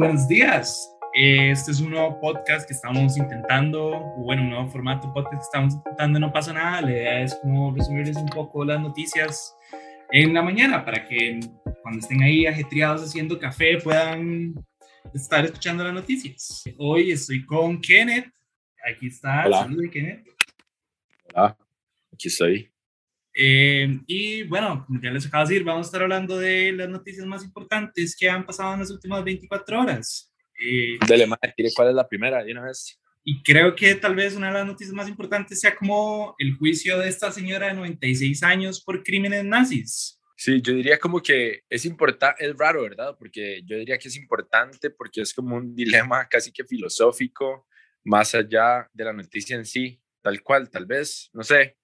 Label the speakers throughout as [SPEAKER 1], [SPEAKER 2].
[SPEAKER 1] Buenos días. Este es un nuevo podcast que estamos intentando, bueno, un nuevo formato podcast que estamos intentando, no pasa nada. La idea es como resumirles un poco las noticias en la mañana para que cuando estén ahí ajetreados haciendo café puedan estar escuchando las noticias. Hoy estoy con Kenneth. Aquí está.
[SPEAKER 2] Hola.
[SPEAKER 1] Kenneth.
[SPEAKER 2] Hola, aquí estoy.
[SPEAKER 1] Eh, y bueno, como ya les acabo de decir, vamos a estar hablando de las noticias más importantes que han pasado en las últimas 24 horas. Eh,
[SPEAKER 2] Dele, madre, cuál es la primera de una vez.
[SPEAKER 1] y creo que tal vez una de las noticias más importantes sea como el juicio de esta señora de 96 años por crímenes nazis.
[SPEAKER 2] Sí, yo diría como que es importante, es raro, ¿verdad? Porque yo diría que es importante porque es como un dilema casi que filosófico, más allá de la noticia en sí, tal cual, tal vez, no sé.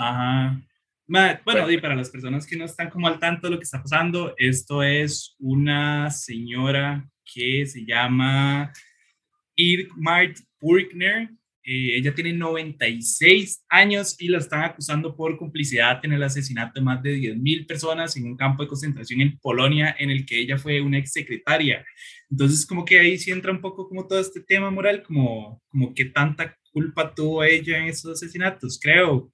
[SPEAKER 1] Ajá. Bueno,
[SPEAKER 2] Bueno.
[SPEAKER 1] y para las personas que no están como al tanto de lo que está pasando, esto es una señora que se llama Irmart Burkner. Eh, ella tiene 96 años y la están acusando por complicidad en el asesinato de más de 10.000 personas en un campo de concentración en Polonia en el que ella fue una ex secretaria. Entonces, como que ahí sí entra un poco como todo este tema moral, como, como qué tanta culpa tuvo ella en esos asesinatos, creo.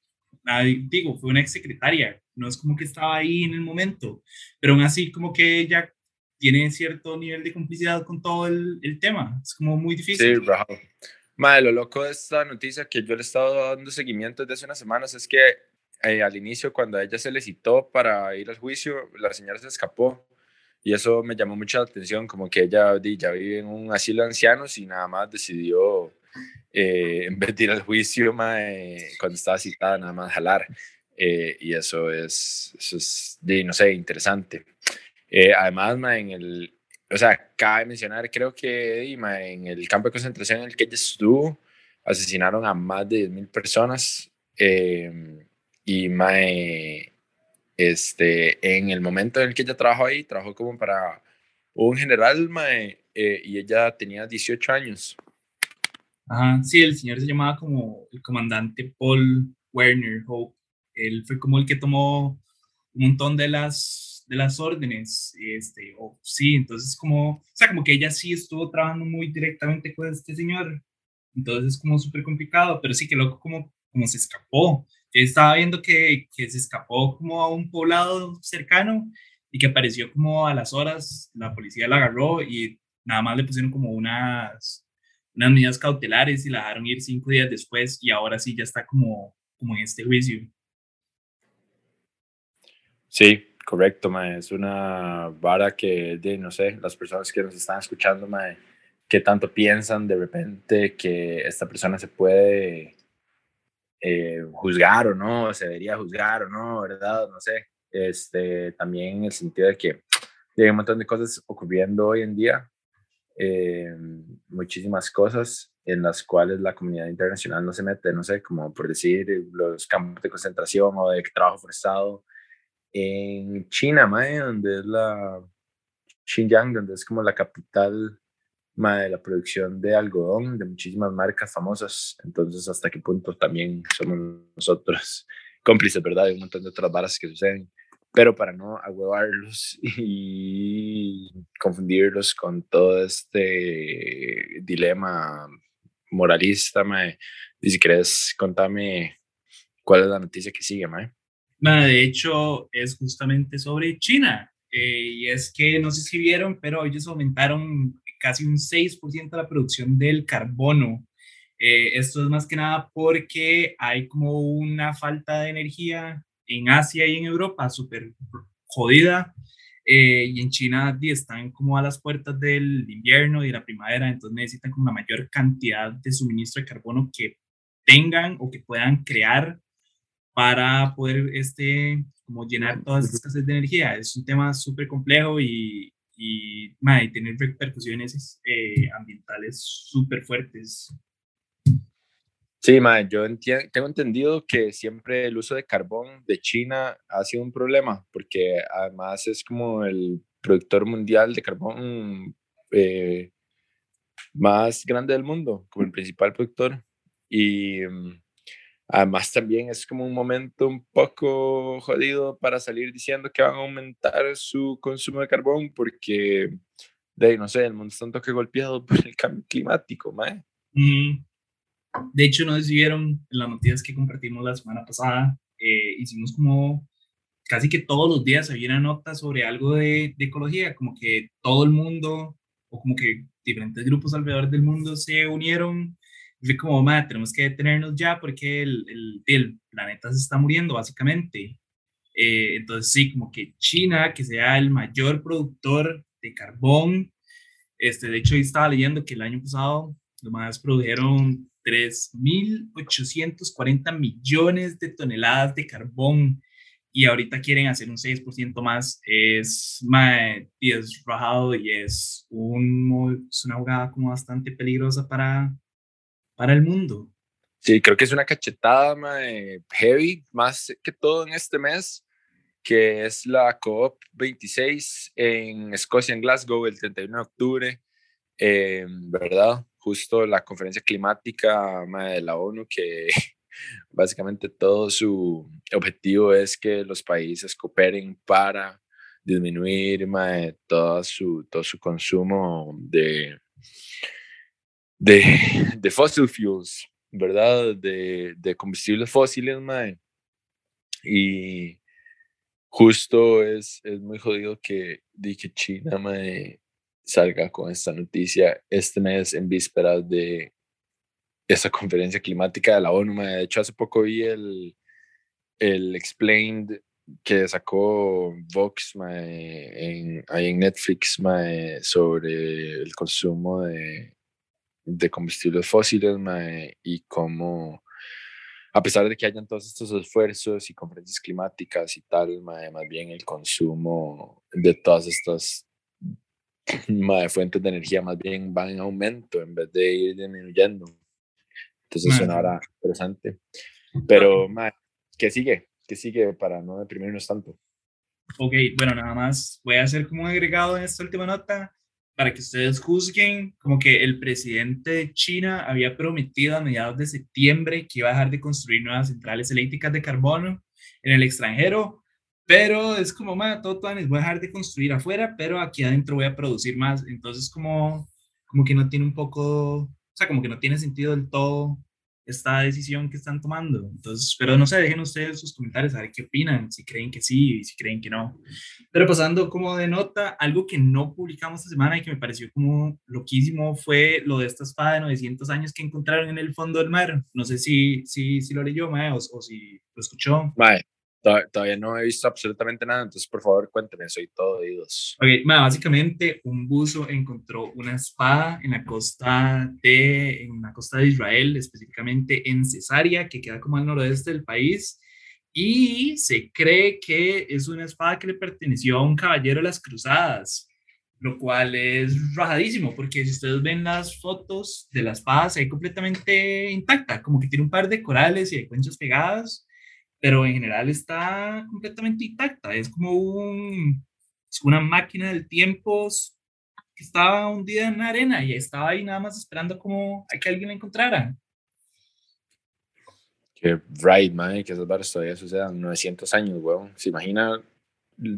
[SPEAKER 1] Ah, digo, fue una ex secretaria, no es como que estaba ahí en el momento, pero aún así como que ella tiene cierto nivel de complicidad con todo el, el tema, es como muy
[SPEAKER 2] Sí,
[SPEAKER 1] difícil.
[SPEAKER 2] raro. Madre, lo loco de esta noticia que yo le he estado dando seguimiento desde hace unas semanas es que eh, al inicio, cuando a ella se le citó para ir al juicio, la señora se escapó. Y eso me llamó mucha atención, como que ella ya vive en un asilo de ancianos y nada más decidió, eh, en vez de ir al juicio, mae, cuando estaba citada, nada más jalar. Eh, y eso es, eso es no sé, interesante. Eh, además, mae, en el, o sea, cabe mencionar, creo que mae, en el campo de concentración en el que ella estuvo, asesinaron a más de 10.000 personas. eh, y mae, este, en el momento en el que ella trabajó ahí, trabajó como para un general, mae, eh, y ella tenía 18 años.
[SPEAKER 1] Ajá, sí, el señor se llamaba como el comandante Paul Werner Hope, él fue como el que tomó un montón de las, de las órdenes, este, o sí, entonces como, o sea, como que ella sí estuvo trabajando muy directamente con este señor, entonces es como súper complicado, pero sí que loco como, como se escapó, yo estaba viendo que, que se escapó como a un poblado cercano y que apareció como a las horas, la policía la agarró y nada más le pusieron como unas, unas medidas cautelares y la dejaron ir cinco días después y ahora sí ya está como, como en este juicio.
[SPEAKER 2] Sí, correcto, mae. Es una vara que, de, no sé, las personas que nos están escuchando, mae, qué tanto piensan de repente que esta persona se puede eh, juzgar o no, se debería juzgar o no, ¿verdad? No sé. Este, también en el sentido de que hay un montón de cosas ocurriendo hoy en día, eh, muchísimas cosas en las cuales la comunidad internacional no se mete, no sé, como por decir los campos de concentración o de trabajo forzado en China, mae, donde es la Xinjiang, donde es como la capital mae, de la producción de algodón de muchísimas marcas famosas. Entonces, ¿hasta qué punto también somos nosotros cómplices, verdad? De un montón de otras varas que suceden. Pero para no ahuevarlos y confundirlos con todo este dilema moralista, mae, y si querés, contame cuál es la noticia que sigue, mae.
[SPEAKER 1] Ma, De hecho, es justamente sobre China. eh, y es que no sé si vieron, pero ellos aumentaron casi un 6% la producción del carbono. Eh, esto es más que nada porque hay como una falta de energía en Asia y en Europa súper jodida. eh, y en China están como a las puertas del invierno y de la primavera, entonces necesitan como una mayor cantidad de suministro de carbono que tengan o que puedan crear para poder este, como llenar todas estas escasez de energía. Es un tema súper complejo y, y, y tener repercusiones eh, ambientales súper fuertes.
[SPEAKER 2] Sí, mae, yo tengo entendido que siempre el uso de carbón de China ha sido un problema, porque además es como el productor mundial de carbón eh, más grande del mundo, como el principal productor. Y mm, además también es como un momento un poco jodido para salir diciendo que van a aumentar su consumo de carbón, porque de, no sé, el mundo está un toque golpeado por el cambio climático, mae.
[SPEAKER 1] De hecho, no decidieron en las noticias que compartimos la semana pasada, eh, hicimos como casi que todos los días había una nota sobre algo de, de, ecología, como que todo el mundo, o como que diferentes grupos alrededor del mundo se unieron. Y fue como, madre, tenemos que detenernos ya porque el, el, planeta se está muriendo, básicamente. Eh, entonces, sí, como que China, que sea el mayor productor de carbón, este, de hecho, estaba leyendo que el año pasado los más produjeron 3.840 millones de toneladas de carbón y ahorita quieren hacer un 6% más, es, y es rajado y es, un, es una jugada como bastante peligrosa para, para el mundo.
[SPEAKER 2] Sí, creo que es una cachetada heavy, más que todo en este mes, que es la COP26 en Escocia, en Glasgow, el 31 de octubre, eh, ¿verdad? Justo la conferencia climática de la ONU que Básicamente todo su objetivo es que los países cooperen para disminuir todo, su, todo su consumo de, de, de fossil fuels, ¿verdad? De, de combustibles fósiles, Y justo es, es muy jodido que, que China salga con esta noticia este mes en vísperas de esa conferencia climática de la ONU. De hecho, hace poco vi el, el Explained que sacó Vox en, ahí en Netflix sobre el consumo de, de combustibles fósiles y cómo, a pesar de que hayan todos estos esfuerzos y conferencias climáticas y tal, más bien el consumo de todas estas fuentes de energía más bien va en aumento en vez de ir disminuyendo. Entonces sonará interesante. Pero, ¿qué sigue? ¿Qué sigue para no deprimirnos tanto?
[SPEAKER 1] Ok, bueno, nada más voy a hacer como un agregado en esta última nota para que ustedes juzguen como que el presidente de China había prometido a mediados de septiembre que iba a dejar de construir nuevas centrales eléctricas de carbono en el extranjero, pero es como, man, todo, todo voy a dejar de construir afuera, pero aquí adentro voy a producir más, entonces como, como que no tiene un poco o sea, como que no tiene sentido del todo esta decisión que están tomando. Entonces, pero no sé, dejen ustedes sus comentarios a ver qué opinan, si creen que sí y si creen que no. Pero pasando como de nota, algo que no publicamos esta semana y que me pareció como loquísimo fue lo de esta espada de 900 años que encontraron en el fondo del mar. No sé si, si, si lo leyó, Mae, o, o si lo escuchó.
[SPEAKER 2] Mae, Todavía no he visto absolutamente nada, entonces por favor cuénteme, soy todo oídos.
[SPEAKER 1] Ok, básicamente un buzo encontró una espada en la costa de, en la costa de Israel, específicamente en Cesarea, que queda como al noroeste del país, y se cree que es una espada que le perteneció a un caballero de las cruzadas, lo cual es rajadísimo, porque si ustedes ven las fotos de la espada, se ve completamente intacta, como que tiene un par de corales y de conchas pegadas, pero en general está completamente intacta. Es como un, es una máquina del tiempo que estaba hundida en la arena y estaba ahí nada más esperando como a que alguien la encontrara.
[SPEAKER 2] Que right, man, que esas barras todavía sucedan 900 años, weón. ¿Se imagina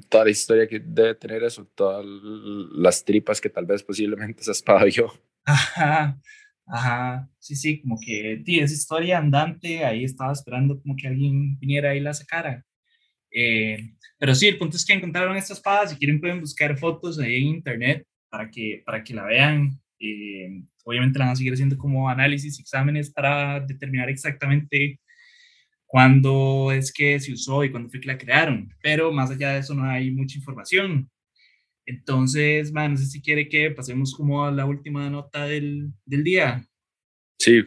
[SPEAKER 2] toda la historia que debe tener eso? Todas las tripas que tal vez posiblemente se espada yo.
[SPEAKER 1] Ajá. Ajá, sí, sí, como que sí, esa historia andante, ahí estaba esperando como que alguien viniera y la sacara. Eh, pero sí, el punto es que encontraron esta espada, si quieren pueden buscar fotos ahí en internet para que, para que la vean. Eh, obviamente la van a seguir haciendo como análisis, exámenes para determinar exactamente cuándo es que se usó y cuándo fue que la crearon. Pero más allá de eso no hay mucha información. Entonces, man, no sé si quiere que pasemos como a la última nota del, del día.
[SPEAKER 2] Sí.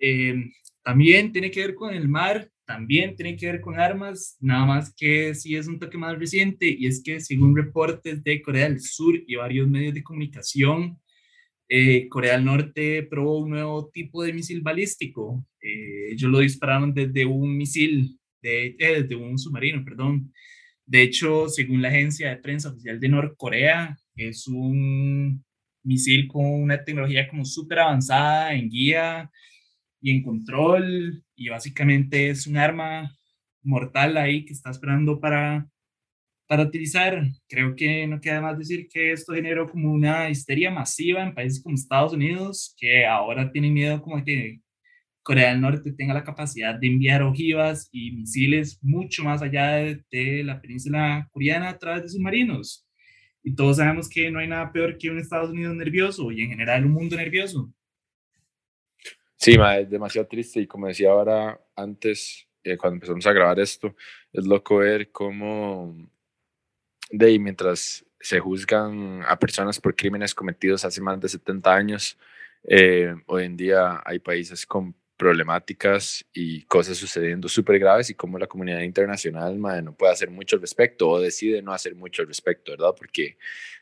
[SPEAKER 1] Eh, también tiene que ver con el mar, también tiene que ver con armas, nada más que sí es un toque más reciente y es que según reportes de Corea del Sur y varios medios de comunicación, eh, Corea del Norte probó un nuevo tipo de misil balístico. Eh, ellos lo dispararon desde un misil, de, desde un submarino, perdón, de hecho, según la agencia de prensa oficial de Norcorea, es un misil con una tecnología como súper avanzada en guía y en control y básicamente es un arma mortal ahí que está esperando para para utilizar. Creo que no queda más decir que esto generó como una histeria masiva en países como Estados Unidos, que ahora tienen miedo como que Corea del Norte tenga la capacidad de enviar ojivas y misiles mucho más allá de, la península coreana a través de submarinos. Y todos sabemos que no hay nada peor que un Estados Unidos nervioso y en general un mundo nervioso.
[SPEAKER 2] Sí, ma, es demasiado triste y como decía ahora antes, eh, cuando empezamos a grabar esto, es loco ver cómo de ahí, mientras se juzgan a personas por crímenes cometidos hace más de 70 años, eh, hoy en día hay países con problemáticas y cosas sucediendo súper graves y cómo la comunidad internacional no puede hacer mucho al respecto o decide no hacer mucho al respecto, ¿verdad? Porque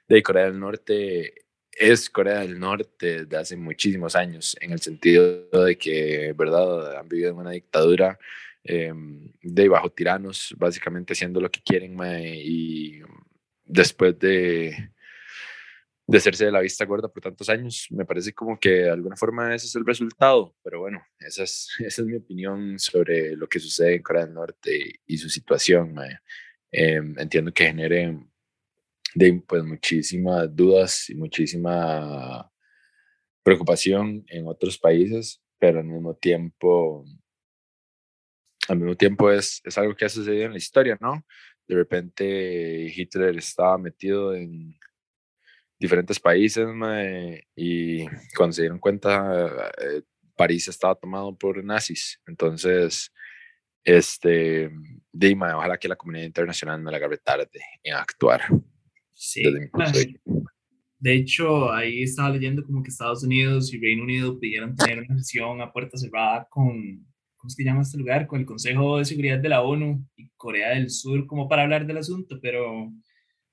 [SPEAKER 2] de Corea del Norte es Corea del Norte de hace muchísimos años, en el sentido de que, ¿verdad? Han vivido en una dictadura Em, de bajo tiranos, básicamente haciendo lo que quieren y después de, de hacerse de la vista gorda por tantos años, me parece como que de alguna forma ese es el resultado, pero bueno, esa es, esa es mi opinión sobre lo que sucede en Corea del Norte y su situación. Em, entiendo que genere de, pues, muchísimas dudas y muchísima preocupación en otros países, pero al mismo tiempo al mismo tiempo es, es algo que ha sucedido en la historia, ¿no? De repente Hitler estaba metido en diferentes países y cuando se dieron cuenta eh, París estaba tomado por nazis. Entonces, este, Dima, ojalá que la comunidad internacional no le agarre tarde en actuar.
[SPEAKER 1] Sí. De hecho, ahí estaba leyendo como que Estados Unidos y Reino Unido pidieron tener una sesión a puerta cerrada con ¿cómo se llama este lugar? Con el Consejo de Seguridad de la ONU y Corea del Sur como para hablar del asunto, pero,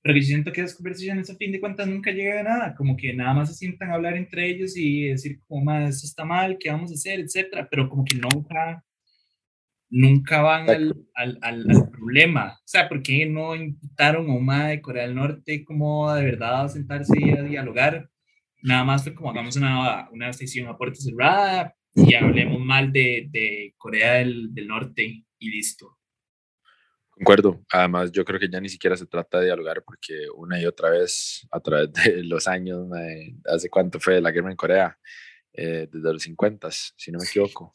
[SPEAKER 1] pero yo siento que esas conversaciones a fin de cuentas nunca llegan a nada, como que nada más se sientan a hablar entre ellos y decir como, más eso está mal, ¿qué vamos a hacer? Etcétera, pero como que nunca, nunca van al, al, al, problema. O sea, ¿por qué no invitaron a Oma de Corea del Norte como de verdad a sentarse y a dialogar? Nada más fue como hagamos una, una sesión a puerta cerrada, y hablemos mal de, de Corea del, del, Norte y listo.
[SPEAKER 2] Concuerdo. Además, yo creo que ya ni siquiera se trata de dialogar porque una y otra vez, a través de los años, ¿hace cuánto fue la guerra en Corea? Eh, desde los 50, si no me equivoco.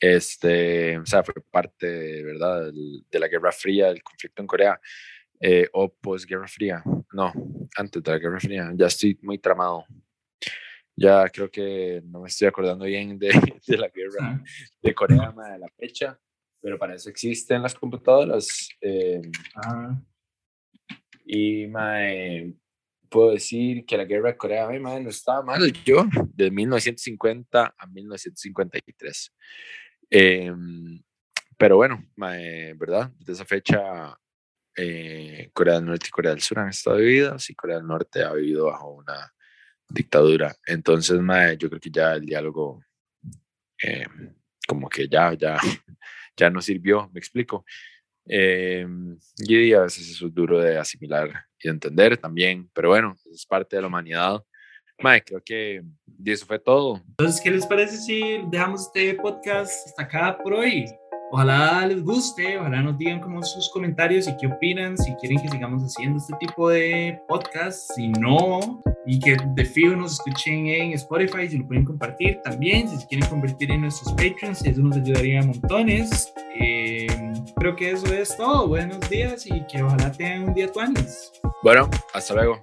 [SPEAKER 2] Este, o sea, fue parte, ¿verdad?, de la Guerra Fría, del conflicto en Corea, eh, o post-Guerra Fría. No, antes de la Guerra Fría. Ya estoy muy tramado ya creo que no me estoy acordando bien de, de la guerra de Corea, de la fecha, pero para eso existen las computadoras. Eh, y mae, puedo decir que la guerra de Corea no estaba mal yo, de 1950 a 1953. Em, pero bueno, mae, ¿verdad? Desde esa fecha eh, Corea del Norte y Corea del Sur han estado vividas y Corea del Norte ha vivido bajo una dictadura. Entonces, yo creo que ya el diálogo eh, como que ya, ya, ya no sirvió, me explico. Eh, y a veces eso es duro de asimilar y de entender también, pero bueno, es parte de la humanidad. Mae, creo que eso fue todo.
[SPEAKER 1] Entonces, ¿qué les parece si dejamos este podcast hasta acá por hoy? Ojalá les guste, ojalá nos digan como sus comentarios y qué opinan, si quieren que sigamos haciendo este tipo de podcast, si no, y que de fijo nos escuchen en Spotify, si lo pueden compartir también, si se quieren convertir en nuestros patrons, eso nos ayudaría a montones. Eh, creo que eso es todo, buenos días y que ojalá tengan un día tuanis.
[SPEAKER 2] Bueno, hasta luego.